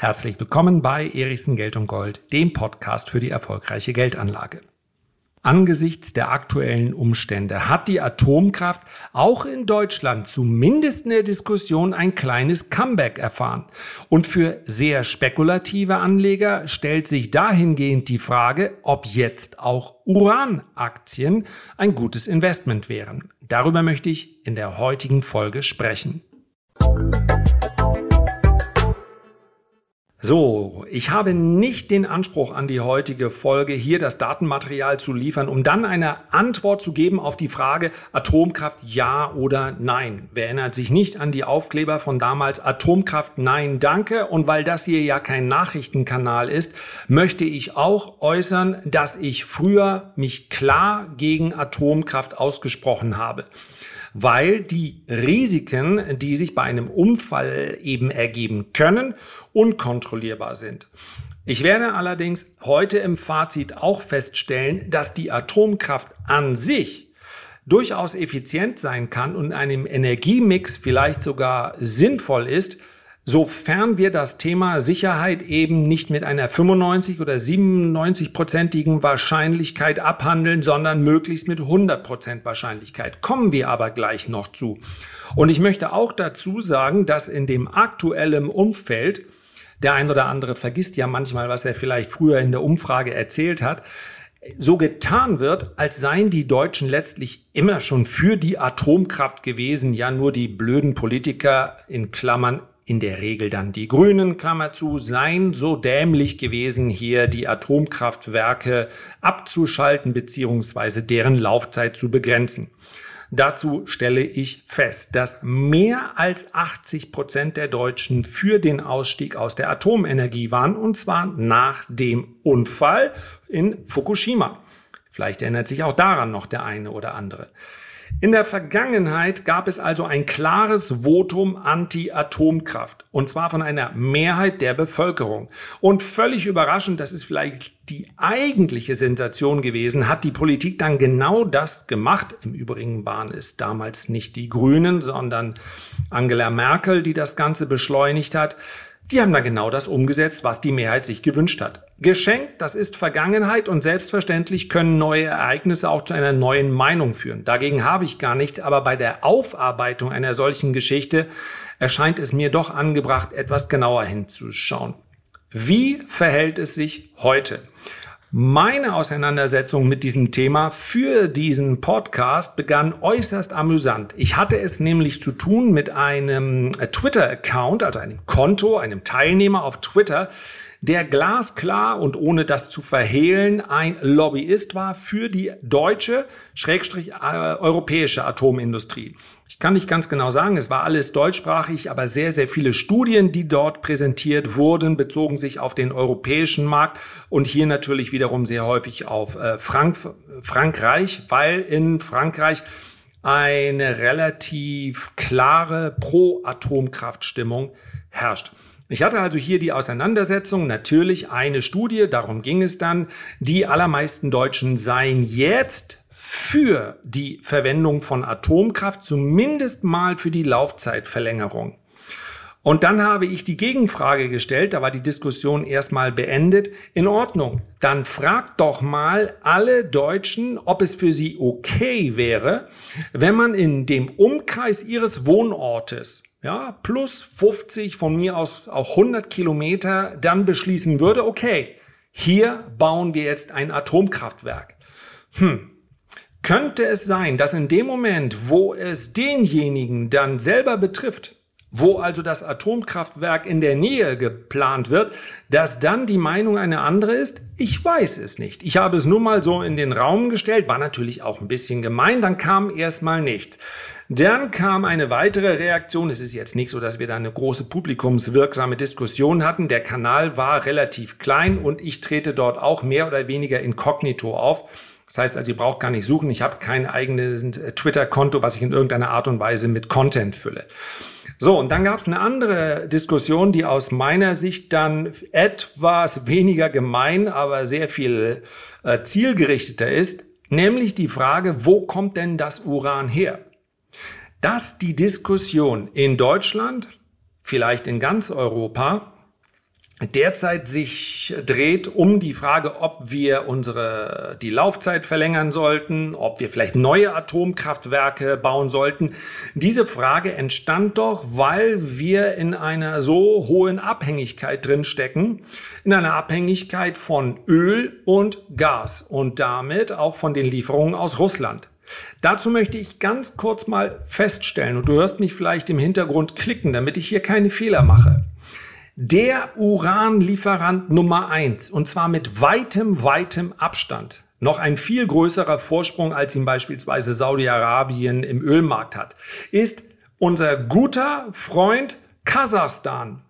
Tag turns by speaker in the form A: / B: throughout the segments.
A: Herzlich willkommen bei Erichsen Geld und Gold, dem Podcast für die erfolgreiche Geldanlage. Angesichts der aktuellen Umstände hat die Atomkraft auch in Deutschland zumindest in der Diskussion ein kleines Comeback erfahren. Und für sehr spekulative Anleger stellt sich dahingehend die Frage, ob jetzt auch Uranaktien ein gutes Investment wären. Darüber möchte ich in der heutigen Folge sprechen. So, ich habe nicht den Anspruch an die heutige Folge, hier das Datenmaterial zu liefern, um dann eine Antwort zu geben auf die Frage Atomkraft ja oder nein. Wer erinnert sich nicht an die Aufkleber von damals Atomkraft nein, danke. Und weil das hier ja kein Nachrichtenkanal ist, möchte ich auch äußern, dass ich früher mich klar gegen Atomkraft ausgesprochen habe weil die Risiken, die sich bei einem Unfall eben ergeben können, unkontrollierbar sind. Ich werde allerdings heute im Fazit auch feststellen, dass die Atomkraft an sich durchaus effizient sein kann und in einem Energiemix vielleicht sogar sinnvoll ist, sofern wir das Thema Sicherheit eben nicht mit einer 95 oder 97-prozentigen Wahrscheinlichkeit abhandeln, sondern möglichst mit 100 Prozent Wahrscheinlichkeit. Kommen wir aber gleich noch zu. Und ich möchte auch dazu sagen, dass in dem aktuellen Umfeld, der ein oder andere vergisst ja manchmal, was er vielleicht früher in der Umfrage erzählt hat, so getan wird, als seien die Deutschen letztlich immer schon für die Atomkraft gewesen, ja nur die blöden Politiker in Klammern in der Regel dann die Grünen, Klammer zu, seien so dämlich gewesen, hier die Atomkraftwerke abzuschalten bzw. deren Laufzeit zu begrenzen. Dazu stelle ich fest, dass mehr als 80 Prozent der Deutschen für den Ausstieg aus der Atomenergie waren, und zwar nach dem Unfall in Fukushima. Vielleicht erinnert sich auch daran noch der eine oder andere. In der Vergangenheit gab es also ein klares Votum anti-Atomkraft und zwar von einer Mehrheit der Bevölkerung. Und völlig überraschend, das ist vielleicht die eigentliche Sensation gewesen, hat die Politik dann genau das gemacht. Im Übrigen waren es damals nicht die Grünen, sondern Angela Merkel, die das Ganze beschleunigt hat. Die haben da genau das umgesetzt, was die Mehrheit sich gewünscht hat. Geschenkt, das ist Vergangenheit und selbstverständlich können neue Ereignisse auch zu einer neuen Meinung führen. Dagegen habe ich gar nichts, aber bei der Aufarbeitung einer solchen Geschichte erscheint es mir doch angebracht, etwas genauer hinzuschauen. Wie verhält es sich heute? Meine Auseinandersetzung mit diesem Thema für diesen Podcast begann äußerst amüsant. Ich hatte es nämlich zu tun mit einem Twitter-Account, also einem Konto, einem Teilnehmer auf Twitter, der glasklar und ohne das zu verhehlen ein Lobbyist war für die deutsche, schrägstrich äh, europäische Atomindustrie. Ich kann nicht ganz genau sagen, es war alles deutschsprachig, aber sehr, sehr viele Studien, die dort präsentiert wurden, bezogen sich auf den europäischen Markt und hier natürlich wiederum sehr häufig auf äh, Frank Frankreich, weil in Frankreich eine relativ klare Pro-Atomkraftstimmung herrscht. Ich hatte also hier die Auseinandersetzung, natürlich eine Studie, darum ging es dann, die allermeisten Deutschen seien jetzt für die Verwendung von Atomkraft, zumindest mal für die Laufzeitverlängerung. Und dann habe ich die Gegenfrage gestellt, da war die Diskussion erstmal beendet. In Ordnung, dann fragt doch mal alle Deutschen, ob es für sie okay wäre, wenn man in dem Umkreis ihres Wohnortes ja, plus 50, von mir aus auch 100 Kilometer, dann beschließen würde, okay, hier bauen wir jetzt ein Atomkraftwerk. Hm. Könnte es sein, dass in dem Moment, wo es denjenigen dann selber betrifft, wo also das Atomkraftwerk in der Nähe geplant wird, dass dann die Meinung eine andere ist? Ich weiß es nicht. Ich habe es nur mal so in den Raum gestellt, war natürlich auch ein bisschen gemein, dann kam erstmal nichts. Dann kam eine weitere Reaktion. Es ist jetzt nicht so, dass wir da eine große publikumswirksame Diskussion hatten. Der Kanal war relativ klein und ich trete dort auch mehr oder weniger inkognito auf. Das heißt also, ihr braucht gar nicht suchen. Ich habe kein eigenes Twitter-Konto, was ich in irgendeiner Art und Weise mit Content fülle. So, und dann gab es eine andere Diskussion, die aus meiner Sicht dann etwas weniger gemein, aber sehr viel äh, zielgerichteter ist, nämlich die Frage, wo kommt denn das Uran her? Dass die Diskussion in Deutschland, vielleicht in ganz Europa, derzeit sich dreht um die Frage, ob wir unsere, die Laufzeit verlängern sollten, ob wir vielleicht neue Atomkraftwerke bauen sollten. Diese Frage entstand doch, weil wir in einer so hohen Abhängigkeit drin stecken, in einer Abhängigkeit von Öl und Gas und damit auch von den Lieferungen aus Russland. Dazu möchte ich ganz kurz mal feststellen, und du hörst mich vielleicht im Hintergrund klicken, damit ich hier keine Fehler mache der Uranlieferant Nummer eins und zwar mit weitem, weitem Abstand. Noch ein viel größerer Vorsprung, als ihn beispielsweise Saudi-Arabien im Ölmarkt hat, ist unser guter Freund Kasachstan.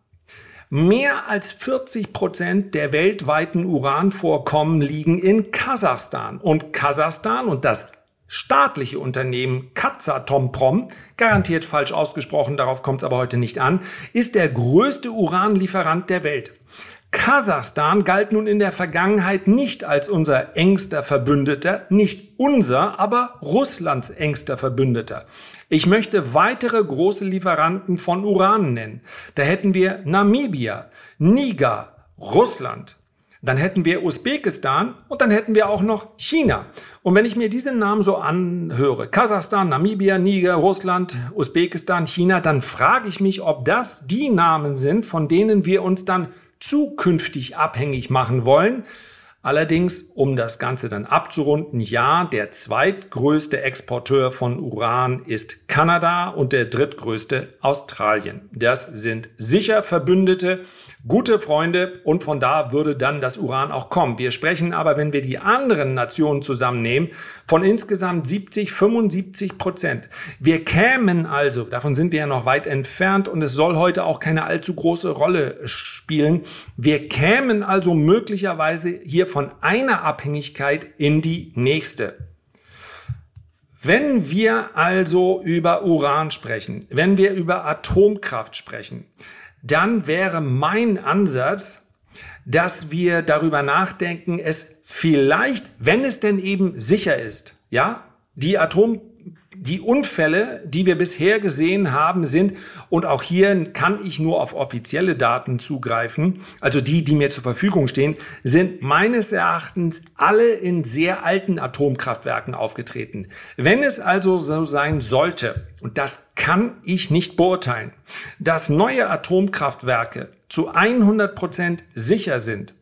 A: Mehr als 40 Prozent der weltweiten Uranvorkommen liegen in Kasachstan. Und Kasachstan, und das staatliche Unternehmen Kazatomprom, garantiert falsch ausgesprochen, darauf kommt es aber heute nicht an, ist der größte Uranlieferant der Welt. Kasachstan galt nun in der Vergangenheit nicht als unser engster Verbündeter, nicht unser, aber Russlands engster Verbündeter. Ich möchte weitere große Lieferanten von Uran nennen. Da hätten wir Namibia, Niger, Russland, dann hätten wir Usbekistan und dann hätten wir auch noch China. Und wenn ich mir diese Namen so anhöre, Kasachstan, Namibia, Niger, Russland, Usbekistan, China, dann frage ich mich, ob das die Namen sind, von denen wir uns dann zukünftig abhängig machen wollen. Allerdings, um das Ganze dann abzurunden, ja, der zweitgrößte Exporteur von Uran ist Kanada und der drittgrößte Australien. Das sind sicher Verbündete gute Freunde und von da würde dann das Uran auch kommen. Wir sprechen aber, wenn wir die anderen Nationen zusammennehmen, von insgesamt 70, 75 Prozent. Wir kämen also, davon sind wir ja noch weit entfernt und es soll heute auch keine allzu große Rolle spielen, wir kämen also möglicherweise hier von einer Abhängigkeit in die nächste. Wenn wir also über Uran sprechen, wenn wir über Atomkraft sprechen, dann wäre mein Ansatz, dass wir darüber nachdenken, es vielleicht, wenn es denn eben sicher ist, ja, die Atom die Unfälle, die wir bisher gesehen haben, sind, und auch hier kann ich nur auf offizielle Daten zugreifen, also die, die mir zur Verfügung stehen, sind meines Erachtens alle in sehr alten Atomkraftwerken aufgetreten. Wenn es also so sein sollte, und das kann ich nicht beurteilen, dass neue Atomkraftwerke zu 100 Prozent sicher sind,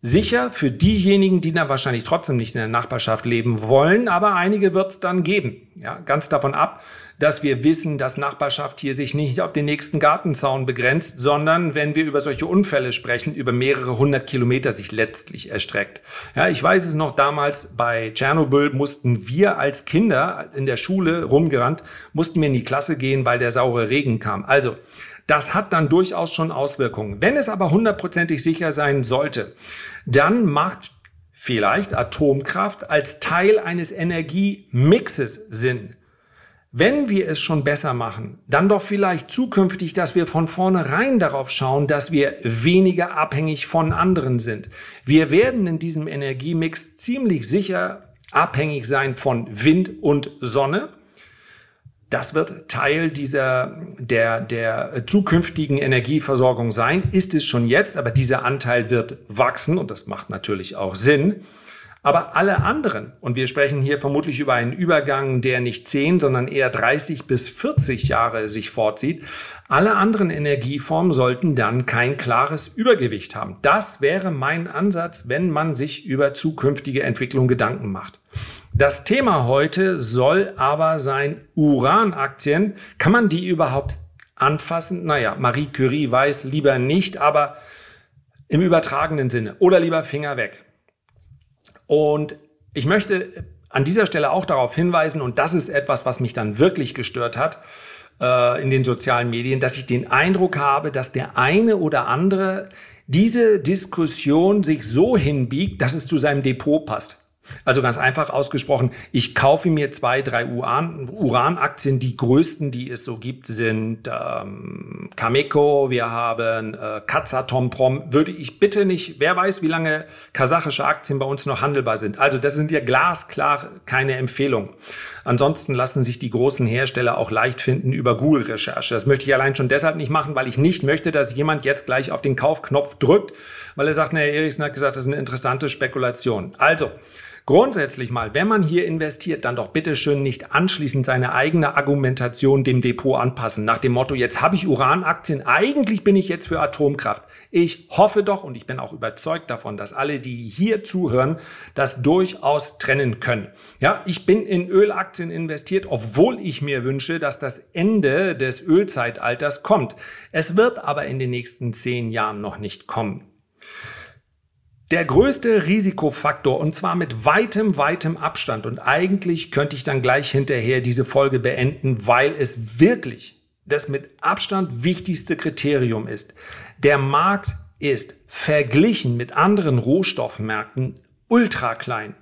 A: Sicher für diejenigen, die dann wahrscheinlich trotzdem nicht in der Nachbarschaft leben wollen, aber einige wird es dann geben. Ja, ganz davon ab, dass wir wissen, dass Nachbarschaft hier sich nicht auf den nächsten Gartenzaun begrenzt, sondern wenn wir über solche Unfälle sprechen, über mehrere hundert Kilometer sich letztlich erstreckt. Ja, ich weiß es noch damals bei Tschernobyl mussten wir als Kinder in der Schule rumgerannt, mussten wir in die Klasse gehen, weil der saure Regen kam. Also, das hat dann durchaus schon Auswirkungen. Wenn es aber hundertprozentig sicher sein sollte, dann macht vielleicht Atomkraft als Teil eines Energiemixes Sinn. Wenn wir es schon besser machen, dann doch vielleicht zukünftig, dass wir von vornherein darauf schauen, dass wir weniger abhängig von anderen sind. Wir werden in diesem Energiemix ziemlich sicher abhängig sein von Wind und Sonne. Das wird Teil dieser, der, der zukünftigen Energieversorgung sein, ist es schon jetzt, aber dieser Anteil wird wachsen und das macht natürlich auch Sinn. Aber alle anderen, und wir sprechen hier vermutlich über einen Übergang, der nicht 10, sondern eher 30 bis 40 Jahre sich vorzieht, alle anderen Energieformen sollten dann kein klares Übergewicht haben. Das wäre mein Ansatz, wenn man sich über zukünftige Entwicklung Gedanken macht. Das Thema heute soll aber sein Uranaktien. Kann man die überhaupt anfassen? Naja, Marie Curie weiß lieber nicht, aber im übertragenen Sinne oder lieber Finger weg. Und ich möchte an dieser Stelle auch darauf hinweisen, und das ist etwas, was mich dann wirklich gestört hat äh, in den sozialen Medien, dass ich den Eindruck habe, dass der eine oder andere diese Diskussion sich so hinbiegt, dass es zu seinem Depot passt. Also ganz einfach ausgesprochen, ich kaufe mir zwei, drei Uranaktien. Die größten, die es so gibt, sind ähm, Cameco, wir haben äh, Kazatomprom. Würde ich bitte nicht, wer weiß, wie lange kasachische Aktien bei uns noch handelbar sind. Also das sind ja glasklar keine Empfehlungen. Ansonsten lassen sich die großen Hersteller auch leicht finden über Google-Recherche. Das möchte ich allein schon deshalb nicht machen, weil ich nicht möchte, dass jemand jetzt gleich auf den Kaufknopf drückt, weil er sagt, na, Herr Erichsen hat gesagt, das ist eine interessante Spekulation. Also, Grundsätzlich mal, wenn man hier investiert, dann doch bitte schön nicht anschließend seine eigene Argumentation dem Depot anpassen. Nach dem Motto, jetzt habe ich Uranaktien, eigentlich bin ich jetzt für Atomkraft. Ich hoffe doch und ich bin auch überzeugt davon, dass alle, die hier zuhören, das durchaus trennen können. Ja, ich bin in Ölaktien investiert, obwohl ich mir wünsche, dass das Ende des Ölzeitalters kommt. Es wird aber in den nächsten zehn Jahren noch nicht kommen. Der größte Risikofaktor und zwar mit weitem, weitem Abstand und eigentlich könnte ich dann gleich hinterher diese Folge beenden, weil es wirklich das mit Abstand wichtigste Kriterium ist. Der Markt ist verglichen mit anderen Rohstoffmärkten ultra klein.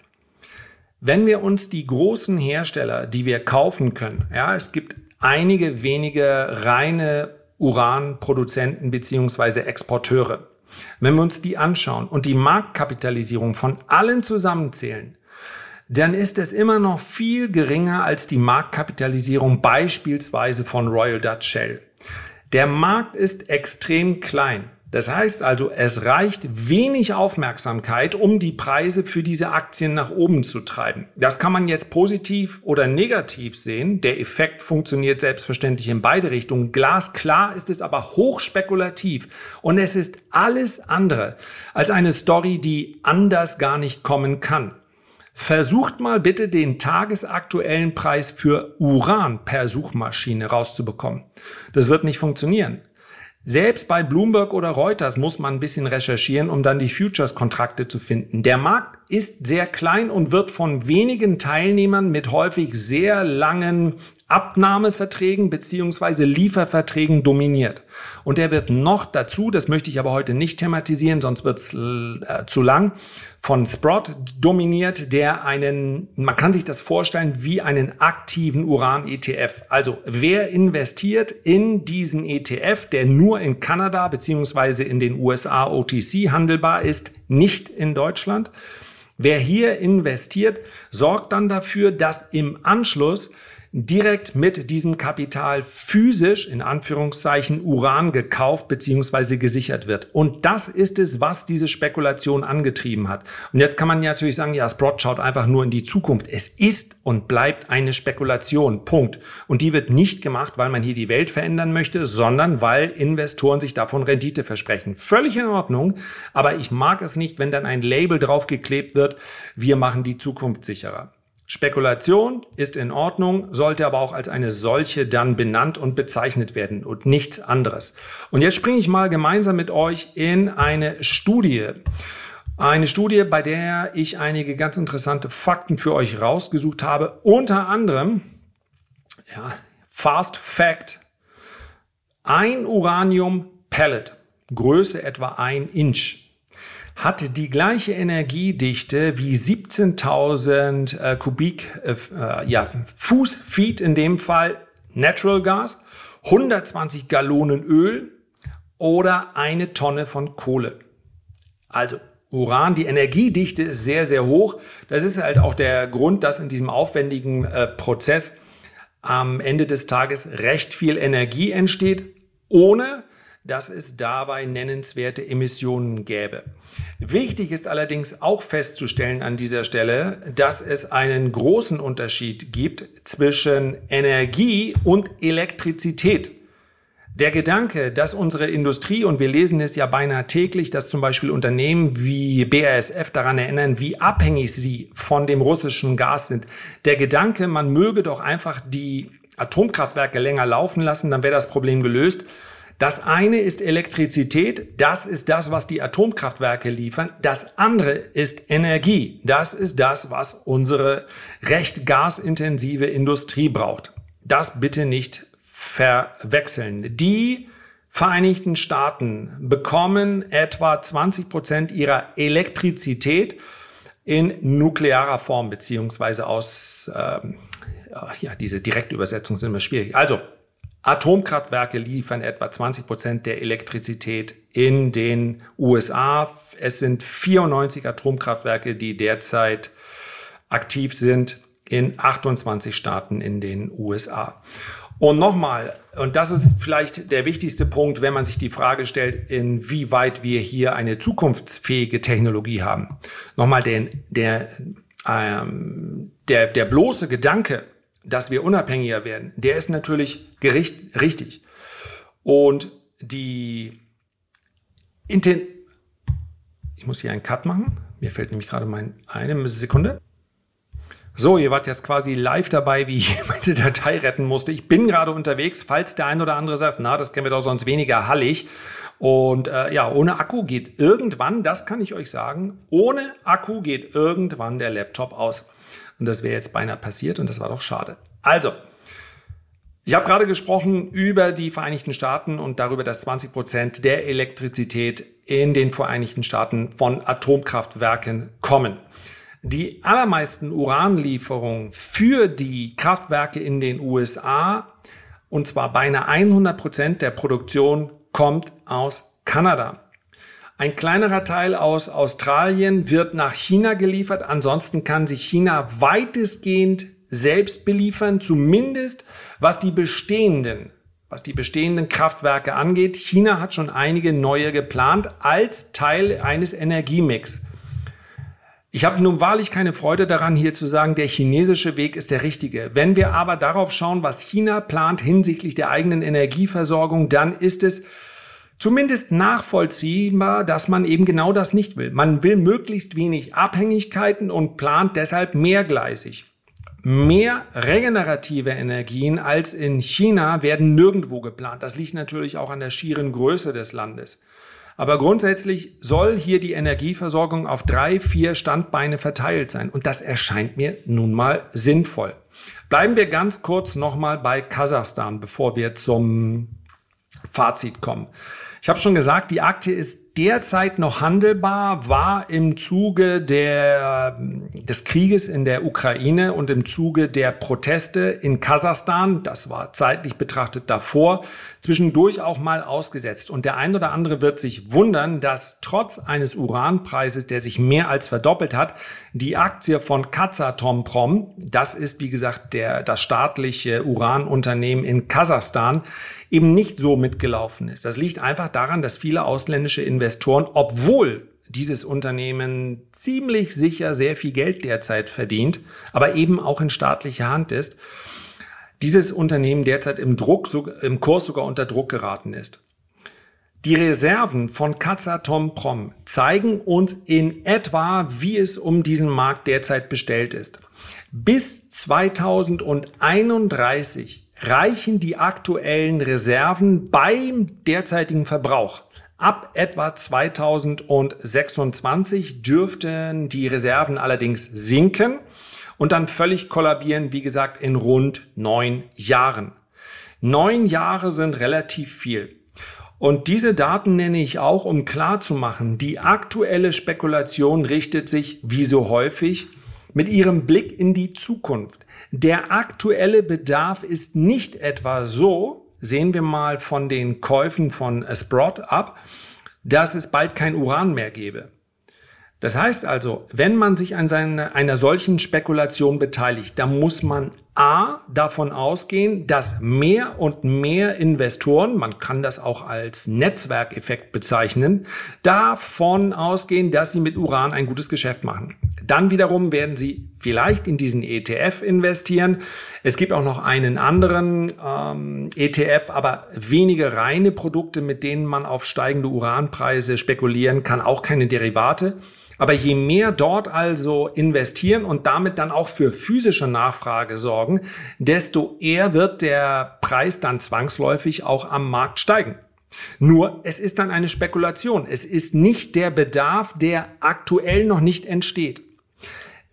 A: Wenn wir uns die großen Hersteller, die wir kaufen können, ja, es gibt einige wenige reine Uranproduzenten beziehungsweise Exporteure. Wenn wir uns die anschauen und die Marktkapitalisierung von allen zusammenzählen, dann ist es immer noch viel geringer als die Marktkapitalisierung beispielsweise von Royal Dutch Shell. Der Markt ist extrem klein. Das heißt also, es reicht wenig Aufmerksamkeit, um die Preise für diese Aktien nach oben zu treiben. Das kann man jetzt positiv oder negativ sehen. Der Effekt funktioniert selbstverständlich in beide Richtungen. Glasklar ist es aber hochspekulativ und es ist alles andere als eine Story, die anders gar nicht kommen kann. Versucht mal bitte den tagesaktuellen Preis für Uran per Suchmaschine rauszubekommen. Das wird nicht funktionieren. Selbst bei Bloomberg oder Reuters muss man ein bisschen recherchieren, um dann die Futures-Kontrakte zu finden. Der Markt ist sehr klein und wird von wenigen Teilnehmern mit häufig sehr langen Abnahmeverträgen beziehungsweise Lieferverträgen dominiert. Und er wird noch dazu, das möchte ich aber heute nicht thematisieren, sonst wird es äh, zu lang, von Sprott dominiert, der einen, man kann sich das vorstellen, wie einen aktiven Uran-ETF. Also wer investiert in diesen ETF, der nur in Kanada beziehungsweise in den USA OTC handelbar ist, nicht in Deutschland? Wer hier investiert, sorgt dann dafür, dass im Anschluss direkt mit diesem Kapital physisch in Anführungszeichen Uran gekauft bzw. gesichert wird. Und das ist es, was diese Spekulation angetrieben hat. Und jetzt kann man ja natürlich sagen, ja, Sprott schaut einfach nur in die Zukunft. Es ist und bleibt eine Spekulation. Punkt. Und die wird nicht gemacht, weil man hier die Welt verändern möchte, sondern weil Investoren sich davon Rendite versprechen. Völlig in Ordnung. Aber ich mag es nicht, wenn dann ein Label draufgeklebt wird, wir machen die Zukunft sicherer. Spekulation ist in Ordnung, sollte aber auch als eine solche dann benannt und bezeichnet werden und nichts anderes. Und jetzt springe ich mal gemeinsam mit euch in eine Studie. Eine Studie, bei der ich einige ganz interessante Fakten für euch rausgesucht habe. Unter anderem, ja, Fast Fact, ein Uranium Pellet, Größe etwa ein Inch hat die gleiche Energiedichte wie 17.000 äh, Kubik, äh, äh, ja, Fußfeet in dem Fall Natural Gas, 120 Gallonen Öl oder eine Tonne von Kohle. Also Uran, die Energiedichte ist sehr, sehr hoch. Das ist halt auch der Grund, dass in diesem aufwendigen äh, Prozess am Ende des Tages recht viel Energie entsteht, ohne dass es dabei nennenswerte Emissionen gäbe. Wichtig ist allerdings auch festzustellen an dieser Stelle, dass es einen großen Unterschied gibt zwischen Energie und Elektrizität. Der Gedanke, dass unsere Industrie, und wir lesen es ja beinahe täglich, dass zum Beispiel Unternehmen wie BASF daran erinnern, wie abhängig sie von dem russischen Gas sind. Der Gedanke, man möge doch einfach die Atomkraftwerke länger laufen lassen, dann wäre das Problem gelöst. Das eine ist Elektrizität, das ist das, was die Atomkraftwerke liefern. Das andere ist Energie, das ist das, was unsere recht gasintensive Industrie braucht. Das bitte nicht verwechseln. Die Vereinigten Staaten bekommen etwa 20 Prozent ihrer Elektrizität in nuklearer Form beziehungsweise aus ähm, ja, diese Direktübersetzungen sind immer schwierig. Also Atomkraftwerke liefern etwa 20 Prozent der Elektrizität in den USA. Es sind 94 Atomkraftwerke, die derzeit aktiv sind. in 28 Staaten in den USA. Und nochmal, und das ist vielleicht der wichtigste Punkt, wenn man sich die Frage stellt, inwieweit wir hier eine zukunftsfähige Technologie haben. Nochmal, den, der, ähm, der, der bloße Gedanke, dass wir unabhängiger werden, der ist natürlich gericht, richtig. Und die Inten ich muss hier einen Cut machen. Mir fällt nämlich gerade mein eine Sekunde. So, ihr wart jetzt quasi live dabei, wie ich meine Datei retten musste. Ich bin gerade unterwegs, falls der ein oder andere sagt, na, das kennen wir doch sonst weniger hallig. Und äh, ja, ohne Akku geht irgendwann, das kann ich euch sagen, ohne Akku geht irgendwann der Laptop aus. Und das wäre jetzt beinahe passiert und das war doch schade. Also, ich habe gerade gesprochen über die Vereinigten Staaten und darüber, dass 20 Prozent der Elektrizität in den Vereinigten Staaten von Atomkraftwerken kommen. Die allermeisten Uranlieferungen für die Kraftwerke in den USA, und zwar beinahe 100 Prozent der Produktion, kommt aus Kanada. Ein kleinerer Teil aus Australien wird nach China geliefert. Ansonsten kann sich China weitestgehend selbst beliefern, zumindest was die bestehenden, was die bestehenden Kraftwerke angeht. China hat schon einige neue geplant als Teil eines Energiemix. Ich habe nun wahrlich keine Freude daran, hier zu sagen, der chinesische Weg ist der richtige. Wenn wir aber darauf schauen, was China plant hinsichtlich der eigenen Energieversorgung, dann ist es zumindest nachvollziehbar, dass man eben genau das nicht will. Man will möglichst wenig Abhängigkeiten und plant deshalb mehrgleisig. Mehr regenerative Energien als in China werden nirgendwo geplant. Das liegt natürlich auch an der schieren Größe des Landes. Aber grundsätzlich soll hier die Energieversorgung auf drei, vier Standbeine verteilt sein. Und das erscheint mir nun mal sinnvoll. Bleiben wir ganz kurz nochmal bei Kasachstan, bevor wir zum Fazit kommen. Ich habe schon gesagt, die Aktie ist derzeit noch handelbar, war im Zuge der, des Krieges in der Ukraine und im Zuge der Proteste in Kasachstan, das war zeitlich betrachtet davor, zwischendurch auch mal ausgesetzt. Und der ein oder andere wird sich wundern, dass trotz eines Uranpreises, der sich mehr als verdoppelt hat, die Aktie von Kazatomprom, das ist wie gesagt der, das staatliche Uranunternehmen in Kasachstan, eben nicht so mitgelaufen ist. Das liegt einfach daran, dass viele ausländische Investoren, obwohl dieses Unternehmen ziemlich sicher sehr viel Geld derzeit verdient, aber eben auch in staatlicher Hand ist, dieses Unternehmen derzeit im, Druck, im Kurs sogar unter Druck geraten ist. Die Reserven von Prom zeigen uns in etwa, wie es um diesen Markt derzeit bestellt ist. Bis 2031 reichen die aktuellen Reserven beim derzeitigen Verbrauch. Ab etwa 2026 dürften die Reserven allerdings sinken und dann völlig kollabieren, wie gesagt, in rund neun Jahren. Neun Jahre sind relativ viel. Und diese Daten nenne ich auch, um klarzumachen, die aktuelle Spekulation richtet sich, wie so häufig, mit ihrem Blick in die Zukunft. Der aktuelle Bedarf ist nicht etwa so, sehen wir mal von den Käufen von Sprott ab, dass es bald kein Uran mehr gäbe. Das heißt also, wenn man sich an seine, einer solchen Spekulation beteiligt, dann muss man A davon ausgehen, dass mehr und mehr Investoren, man kann das auch als Netzwerkeffekt bezeichnen, davon ausgehen, dass sie mit Uran ein gutes Geschäft machen. Dann wiederum werden sie vielleicht in diesen ETF investieren. Es gibt auch noch einen anderen ähm, ETF, aber wenige reine Produkte, mit denen man auf steigende Uranpreise spekulieren kann, auch keine Derivate. Aber je mehr dort also investieren und damit dann auch für physische Nachfrage sorgen, desto eher wird der Preis dann zwangsläufig auch am Markt steigen. Nur es ist dann eine Spekulation. Es ist nicht der Bedarf, der aktuell noch nicht entsteht.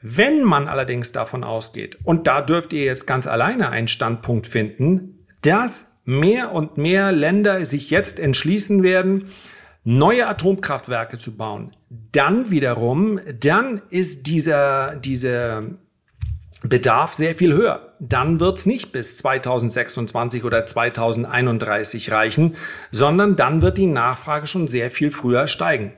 A: Wenn man allerdings davon ausgeht, und da dürft ihr jetzt ganz alleine einen Standpunkt finden, dass mehr und mehr Länder sich jetzt entschließen werden, neue Atomkraftwerke zu bauen, dann wiederum, dann ist dieser, dieser Bedarf sehr viel höher. Dann wird es nicht bis 2026 oder 2031 reichen, sondern dann wird die Nachfrage schon sehr viel früher steigen.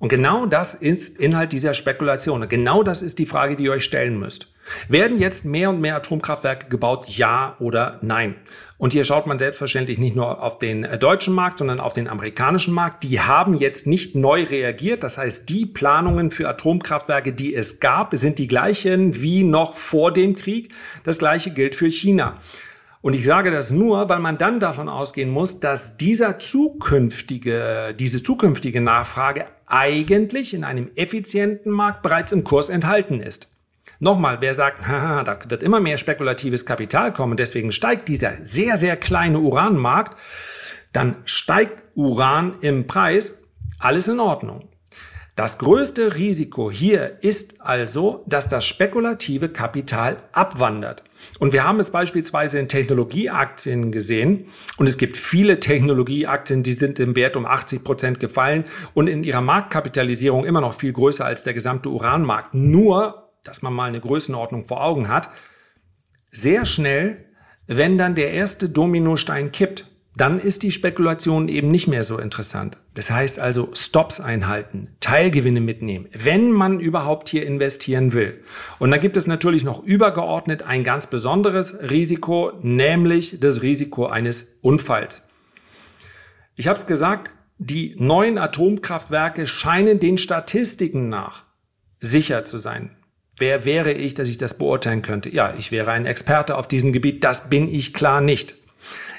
A: Und genau das ist Inhalt dieser Spekulation. Genau das ist die Frage, die ihr euch stellen müsst. Werden jetzt mehr und mehr Atomkraftwerke gebaut, ja oder nein? Und hier schaut man selbstverständlich nicht nur auf den äh, deutschen Markt, sondern auf den amerikanischen Markt. Die haben jetzt nicht neu reagiert. Das heißt, die Planungen für Atomkraftwerke, die es gab, sind die gleichen wie noch vor dem Krieg. Das gleiche gilt für China. Und ich sage das nur, weil man dann davon ausgehen muss, dass dieser zukünftige, diese zukünftige Nachfrage eigentlich in einem effizienten Markt bereits im Kurs enthalten ist. Nochmal, wer sagt, haha, da wird immer mehr spekulatives Kapital kommen, deswegen steigt dieser sehr, sehr kleine Uranmarkt, dann steigt Uran im Preis, alles in Ordnung. Das größte Risiko hier ist also, dass das spekulative Kapital abwandert. Und wir haben es beispielsweise in Technologieaktien gesehen. Und es gibt viele Technologieaktien, die sind im Wert um 80 Prozent gefallen und in ihrer Marktkapitalisierung immer noch viel größer als der gesamte Uranmarkt. Nur dass man mal eine Größenordnung vor Augen hat, sehr schnell, wenn dann der erste Dominostein kippt, dann ist die Spekulation eben nicht mehr so interessant. Das heißt also Stops einhalten, Teilgewinne mitnehmen, wenn man überhaupt hier investieren will. Und dann gibt es natürlich noch übergeordnet ein ganz besonderes Risiko, nämlich das Risiko eines Unfalls. Ich habe es gesagt, die neuen Atomkraftwerke scheinen den Statistiken nach sicher zu sein. Wer wäre ich, dass ich das beurteilen könnte? Ja, ich wäre ein Experte auf diesem Gebiet, das bin ich klar nicht.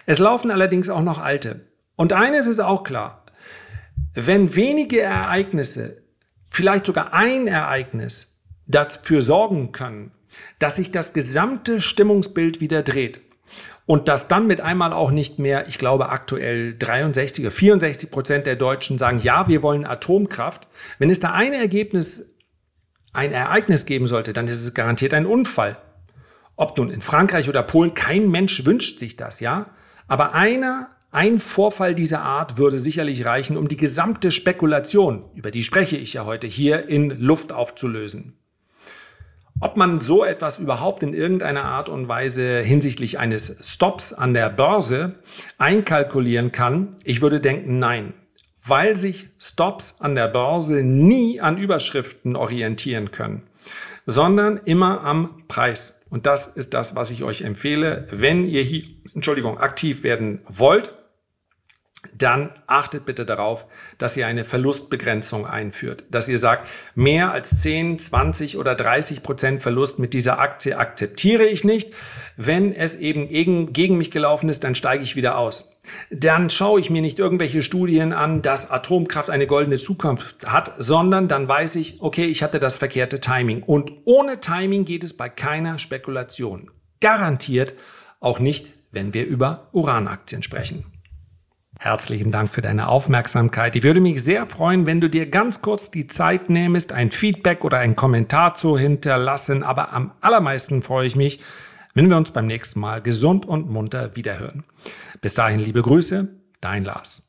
A: Es laufen allerdings auch noch alte. Und eines ist auch klar, wenn wenige Ereignisse, vielleicht sogar ein Ereignis, dafür sorgen können, dass sich das gesamte Stimmungsbild wieder dreht, und dass dann mit einmal auch nicht mehr, ich glaube aktuell 63 oder 64 Prozent der Deutschen sagen, ja, wir wollen Atomkraft. Wenn es da ein Ergebnis ein Ereignis geben sollte, dann ist es garantiert ein Unfall. Ob nun in Frankreich oder Polen, kein Mensch wünscht sich das, ja? Aber einer, ein Vorfall dieser Art würde sicherlich reichen, um die gesamte Spekulation, über die spreche ich ja heute hier, in Luft aufzulösen. Ob man so etwas überhaupt in irgendeiner Art und Weise hinsichtlich eines Stops an der Börse einkalkulieren kann, ich würde denken, nein weil sich Stops an der Börse nie an Überschriften orientieren können, sondern immer am Preis. Und das ist das, was ich euch empfehle, wenn ihr hier, Entschuldigung, aktiv werden wollt dann achtet bitte darauf, dass ihr eine Verlustbegrenzung einführt. Dass ihr sagt, mehr als 10, 20 oder 30 Prozent Verlust mit dieser Aktie akzeptiere ich nicht. Wenn es eben gegen, gegen mich gelaufen ist, dann steige ich wieder aus. Dann schaue ich mir nicht irgendwelche Studien an, dass Atomkraft eine goldene Zukunft hat, sondern dann weiß ich, okay, ich hatte das verkehrte Timing. Und ohne Timing geht es bei keiner Spekulation. Garantiert auch nicht, wenn wir über Uranaktien sprechen. Herzlichen Dank für deine Aufmerksamkeit. Ich würde mich sehr freuen, wenn du dir ganz kurz die Zeit nähmest, ein Feedback oder einen Kommentar zu hinterlassen. Aber am allermeisten freue ich mich, wenn wir uns beim nächsten Mal gesund und munter wiederhören. Bis dahin liebe Grüße, dein Lars.